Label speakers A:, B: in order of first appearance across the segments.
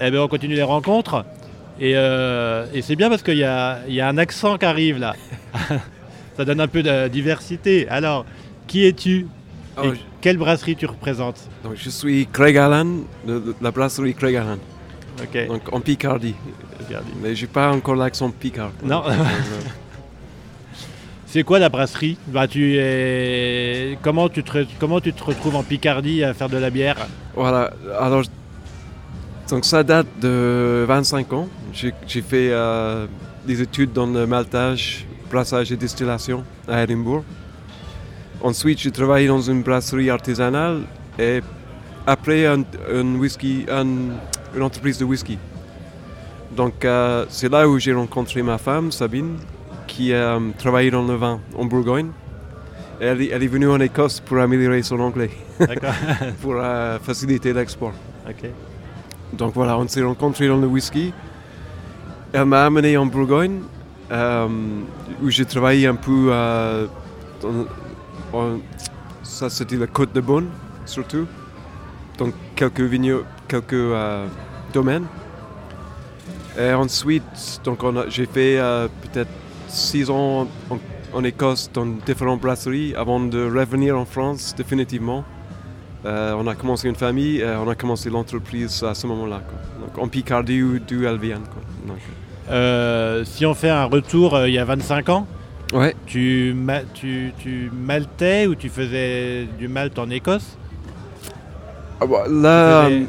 A: Eh bien, on continue les rencontres. Et, euh, et c'est bien parce qu'il y a, il y a un accent qui arrive là. Ça donne un peu de diversité. Alors, qui es-tu
B: Oh,
A: Et
B: je-
A: quelle brasserie tu représentes
B: donc, je suis Craig Allen, de, de la brasserie Craig Allen, donc en Picardie.
A: Regarde.
B: Mais j'ai pas encore l'accent picard.
A: Non.
B: Euh,
A: C'est quoi la brasserie? Bah, tu es... comment, tu te... re- comment tu te retrouves en Picardie à faire de la bière?
B: Voilà, alors, donc ça date de 25 ans. J'ai fait euh, des études dans le maltage, brassage et distillation à Édimbourg. Ensuite, j'ai travaillé dans une brasserie artisanale et après un, un whisky, un- une entreprise de whisky. Donc euh, c'est là où j'ai rencontré ma femme, Sabine, qui euh, travaillait dans le vin en Bourgogne. Elle, est- elle est venue en Écosse pour améliorer son anglais, pour euh, faciliter l'export. Donc voilà, on s'est rencontrés dans le whisky. Elle m'a amené en Bourgogne, euh, où j'ai travaillé un peu. euh, dans- ça, c'était la Côte de Beaune, surtout. Donc quelques vignobles, quelques euh, domaines. Et ensuite, donc j'ai fait peut-être six ans en, en Écosse dans différentes brasseries avant de revenir en France définitivement. Euh, on a commencé une famille, et on a commencé l'entreprise à ce moment-là. Donc en Picardie ou d'où elle vient. quoi. Donc,
A: Euh, si on fait un retour euh, il y a 25 ans,
B: ouais,
A: tu, ma- tu, tu maltais ou tu faisais du malt en Écosse?
B: Ah bah, là,
A: faisais-
B: euh,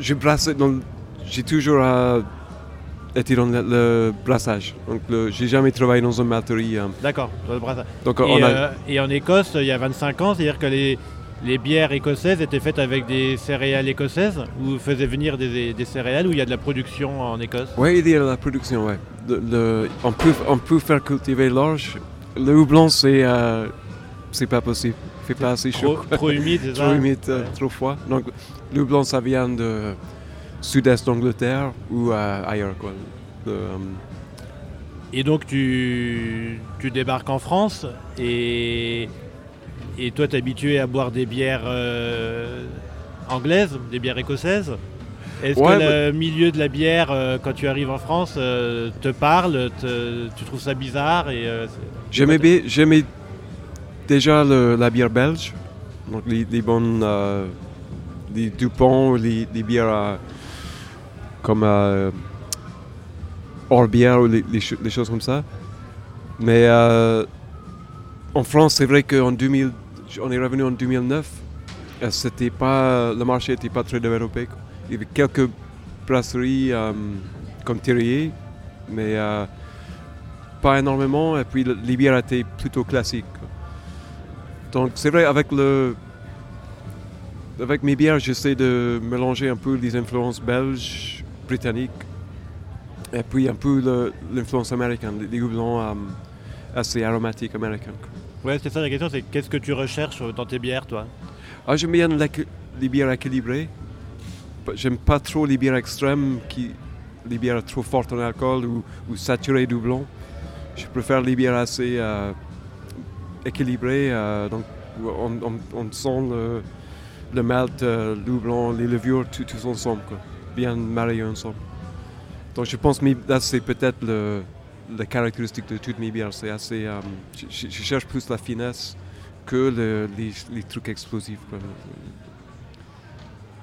B: j'ai brassé j'ai toujours euh, été dans le, le brassage. Donc j'ai jamais travaillé dans une malterie. euh.
A: D'accord, dans le brassage.
B: donc
A: Et,
B: on a,
A: euh, et en Écosse, il y a 25 ans, c'est-à-dire que les, les bières écossaises étaient faites avec des céréales écossaises ou faisaient venir des, des céréales où il y a de la production en Écosse?
B: Ouais, il y a la production, le- on peut, on peut faire cultiver l'orge. Le houblon, c'est, euh, c'est pas possible. Il fait pas assez chaud.
A: Trop, trop humide,
B: trop humide, euh, trop froid. Donc le houblon, ça vient de sud-est d'Angleterre ou euh, ailleurs, quoi. De, euh,
A: Et donc tu, tu débarques en France et, et toi tu es habitué à boire des bières euh, anglaises, des bières écossaises. Est-ce
B: Ouais,
A: que le milieu de la bière, euh, quand tu arrives en France, euh, te parle te- Tu trouves ça bizarre et,
B: J'aimais déjà le- la bière belge, donc les, les bonnes, les Dupont, les, les bières comme hors bière ou les, les cho- les choses comme ça. Mais en France, c'est vrai qu'en 2000, on est revenu en 2009, euh, c'était pas, le marché n'était pas très développé. Il y avait quelques brasseries euh, comme Thierry, mais euh, pas énormément, et puis le- les bières étaient plutôt classiques. Donc c'est vrai, avec, mes bières, j'essaie de mélanger un peu les influences belges, britanniques, et puis un peu l'influence américaine, les- houblons assez aromatiques américains.
A: Ouais, c'est ça la question, c'est qu'est-ce que tu recherches dans tes bières, toi?
B: Ah, j'aime bien les bières équilibrées. J'aime pas trop les bières extrêmes, qui, les bières trop fortes en alcool ou, saturées de houblon. Je préfère les bières assez euh, équilibrées, euh, donc on, sent le, malt, euh, le houblon, les levures, tout, ensemble, quoi. bien mariés ensemble. Donc je pense que c'est peut-être le, la caractéristique de toutes mes bières. C'est assez, euh, je, cherche plus la finesse que le- les, les trucs explosifs. quoi.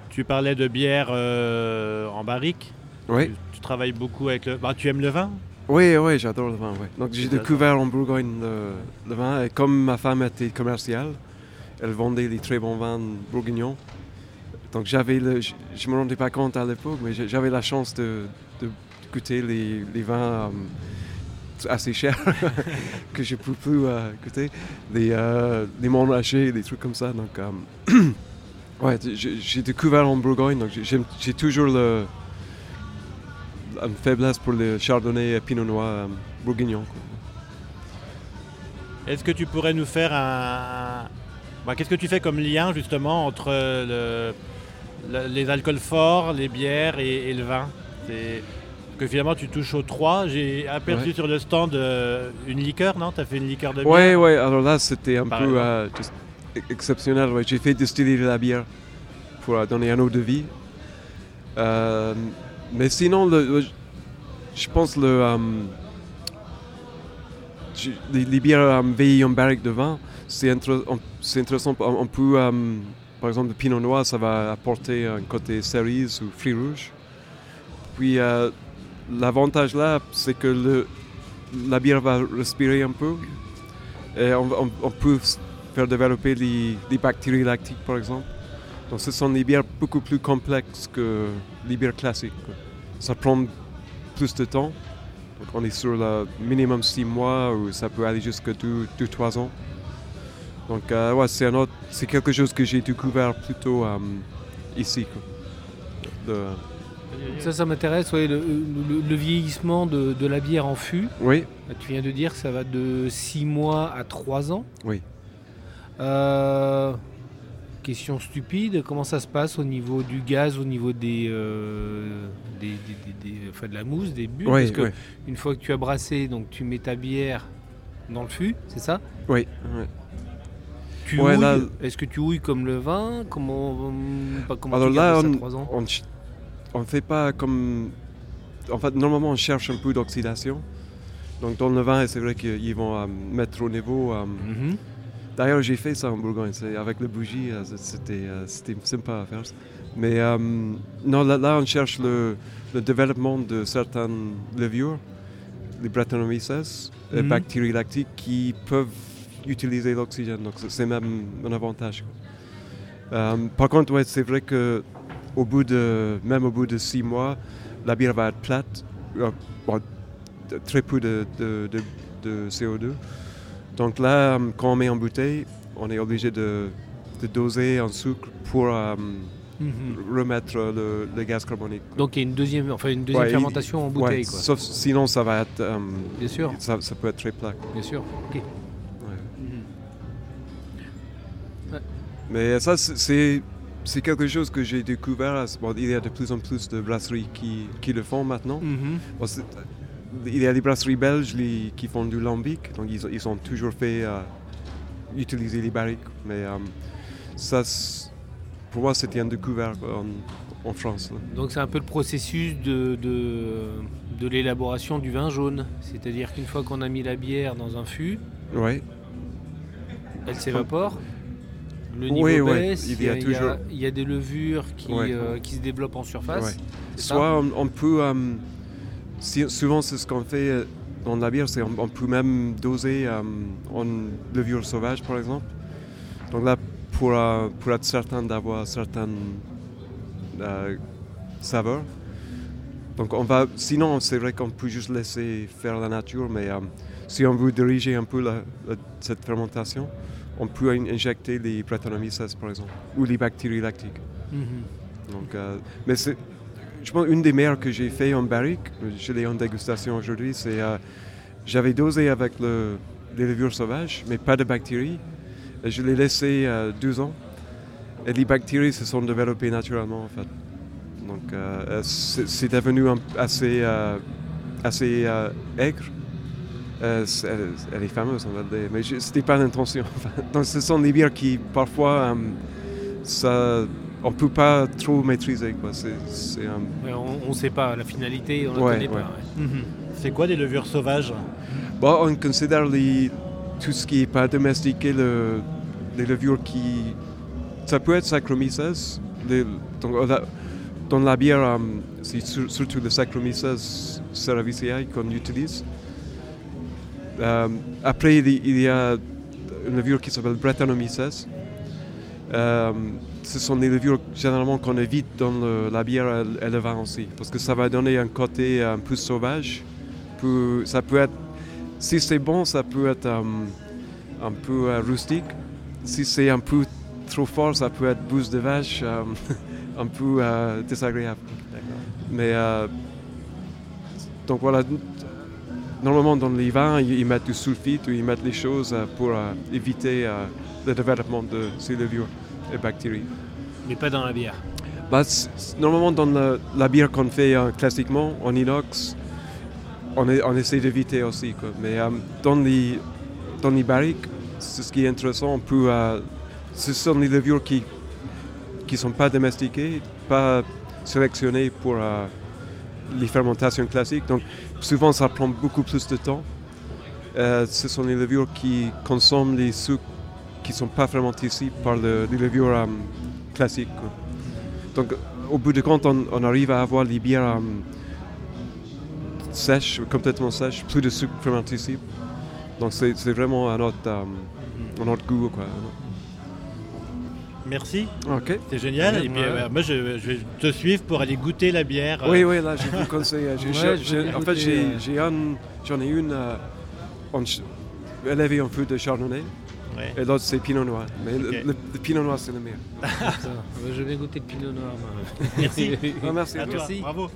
A: Tu parlais de bière euh, en barrique.
B: Oui,
A: Tu, tu travailles beaucoup avec le. Bah, tu aimes le vin?
B: Oui, oui, j'adore le vin. ouais. Donc j'ai découvert en Bourgogne le, le vin et comme ma femme était commerciale, elle vendait les très bons vins bourguignons. Donc j'avais le, je, je me rendais pas compte à l'époque, mais j'avais la chance de, de goûter les, les vins euh, assez chers que je peux plus euh, goûter, les, euh, les Montrachet, des trucs comme ça. Donc euh, ouais, j'ai découvert en Bourgogne, donc j'ai- toujours le, une faiblesse pour le chardonnay et pinot noir euh, bourguignon.
A: Est-ce que tu pourrais nous faire un. Qu'est-ce que tu fais comme lien justement entre le- le- les alcools forts, les bières et, le vin? Que finalement tu touches aux trois. J'ai aperçu
B: Ouais.
A: sur le stand euh, une liqueur, non? Tu as fait une liqueur de bière?
B: Ouais, ouais, alors là c'était un peu euh, e- exceptionnel. ouais. J'ai fait distiller de la bière pour euh, donner un eau de vie. Mais sinon, le, le- je pense le, les, les bières vieillies en barrique de vin, c'est c'est intéressant. On, on peut, par exemple, le pinot noir, ça va apporter un côté cerise ou fruits rouges. Puis l'avantage là, c'est que la bière va respirer un peu. Et on, peut faire développer les, bactéries lactiques, par exemple. Donc ce sont des bières beaucoup plus complexes que les bières classiques. Ça prend plus de temps. On est sur le minimum 6 mois ou ça peut aller jusqu'à 2-3 ans. Donc euh, c'est quelque chose que j'ai découvert plutôt euh, ici.
C: Ça, ça m'intéresse, ouais, le, le- le vieillissement de, de la bière en fût.
B: oui,
C: Tu viens de dire que ça va de 6 mois à 3 ans.
B: Oui.
C: Euh, question stupide, comment ça se passe au niveau du gaz, au niveau des, euh, des, des- enfin, de la mousse, des bulles?
B: Oui,
C: Parce que
B: oui,
C: une fois que tu as brassé, donc tu mets ta bière dans le fût, c'est ça?
B: Oui, oui.
C: Tu
B: Ouais,
C: houilles?
B: là-
C: Est-ce que tu houilles comme le vin? Comment, pas comment
B: Alors
C: tu
B: là,
C: gardes ça
B: on-
C: 3 ans?
B: on on ne fait pas comme. En fait, normalement, on cherche un peu d'oxydation. Donc, dans le vin, c'est vrai qu'ils vont euh, mettre au niveau. euh,
C: Mhm.
B: D'ailleurs, j'ai fait ça en Bourgogne. c'est- Avec la bougie, euh, c'était euh, c'était sympa à faire. Mais non, là, là, on cherche le, le développement de certaines levures, les Brettanomyces, les
C: Mhm.
B: bactéries lactiques qui peuvent utiliser l'oxygène. Donc, c'est- même un avantage. par contre, ouais, c'est vrai que au bout de, même au bout de six mois, la bière va être plate, euh, bon, très peu de, de- de- de CO2. Donc là, quand on met en bouteille, on est obligé de, de doser en sucre pour euh,
C: Mhm.
B: remettre le, le gaz carbonique.
C: Donc il y a une deuxième, enfin, une deuxième
B: Ouais, il-
C: fermentation en
B: Ouais,
C: bouteille. quoi.
B: sauf sinon, ça va être, euh,
C: Bien sûr,
B: ça, ça peut être très plat.
C: bien sûr.
B: Ouais.
C: Mhm.
B: Mais ça, c'est- c'est quelque chose que j'ai découvert. Bon, il y a de plus en plus de brasseries qui, qui le font maintenant.
C: Mhm.
B: Bon, c'est- il y a des brasseries belges les- qui font du lambic, donc ils, ont- ils ont toujours fait euh, utiliser les barriques. Mais euh, ça, pour moi, c'était un découvert en, en France. là.
C: Donc c'est un peu le processus de, de, de l'élaboration du vin jaune. C'est-à-dire qu'une fois qu'on a mis la bière dans un fût,
B: Ouais.
C: elle s'évapore. Le
B: Oui,
C: niveau
B: oui,
C: baisse,
B: il y a toujours-
C: il y a des levures qui, euh, qui se développent en surface.
B: Soit on, on peut, euh, si- souvent c'est ce qu'on fait euh, dans la bière, c'est on, on peut même doser euh, en levure sauvage par exemple. Donc là, pour, pour être certain d'avoir certaines saveurs. Donc on va, sinon c'est vrai qu'on peut juste laisser faire la nature, mais si on veut diriger un peu la- la- cette fermentation, on peut in- injecter les Brettanomyces par exemple, ou les bactéries lactiques.
C: Mhm.
B: Donc, euh, mais c'est, je pense, une des meilleures que j'ai fait en barrique, je l'ai en dégustation aujourd'hui, c'est euh, j'avais dosé avec le, les levures sauvages, mais pas de bactéries. Et je l'ai laissé euh, deux ans. Et les bactéries se sont développées naturellement, en fait. Donc, euh, euh, c'est, devenu assez, euh, assez aigre. Euh, elle, elle est fameuse, on va le dire, mais c'était pas l'intention. Donc, ce sont des bières qui, parfois, euh, ça, on peut pas trop maîtriser. Quoi.
C: Ouais, on ne sait pas la finalité, on ne
B: Ouais,
C: connaît
B: ouais.
C: pas. ouais. Mhm.
A: C'est quoi des levures sauvages?
B: Bon, on considère les, tout ce qui n'est pas domestiqué, le- les levures qui. Ça peut être Saccharomyces. dans la bière, euh, c'est sur- surtout le Saccharomyces cerevisiae qu'on utilise. Après, il y- a une levure qui s'appelle Brettanomyces. Euh, ce sont des levures généralement qu'on évite dans le- la bière et- et le vin aussi, parce que ça va donner un côté un peu sauvage. Peu- ça peut être si c'est bon, ça peut être euh, un peu euh, rustique. Si c'est un peu trop fort, ça peut être bouse de vache, un peu euh, désagréable. Mais euh, donc voilà, normalement dans les vins, ils, mettent du sulfite ou ils mettent les choses euh, pour euh, éviter euh, le développement de ces levures et bactéries.
C: Mais pas dans la bière.
B: Bah, normalement, dans la bière qu'on fait classiquement en inox, on, est- on essaie d'éviter aussi. quoi. Mais dans, les, dans les barriques, c'est ce qui est intéressant. Euh, ce sont des levures qui ne sont pas domestiquées, pas sélectionnées pour, euh, les fermentations classiques. Donc souvent ça prend beaucoup plus de temps. Euh, ce sont les levures qui consomment les sucres qui ne sont pas fermentés ici par le- les levures euh, classiques. Donc au bout de compte, on, arrive à avoir les bières euh, sèches, complètement sèches, plus de sucre fermenté ici. Donc c'est vraiment un autre, un autre goût. Quoi.
A: Merci,
B: Ok.
A: c'est génial. Et puis
C: ouais.
A: euh, moi, je, je vais te suivre pour aller goûter la bière.
B: Oui, oui, là, je vous conseille. euh, j'ai-
C: Ouais,
B: j'ai-
C: je vais
B: j'ai- en
C: goûter,
B: fait, j'ai-
C: euh.
B: j'ai un- j'en ai une euh, en ch- élevée en feu de chardonnay
A: Ouais.
B: et l'autre c'est pinot noir. Mais le-
A: Ok.
B: le, le pinot noir, c'est le meilleur.
C: Je vais goûter le pinot noir. moi.
A: Merci.
B: Ah, merci.
A: À toi.
C: Merci.
A: Bravo.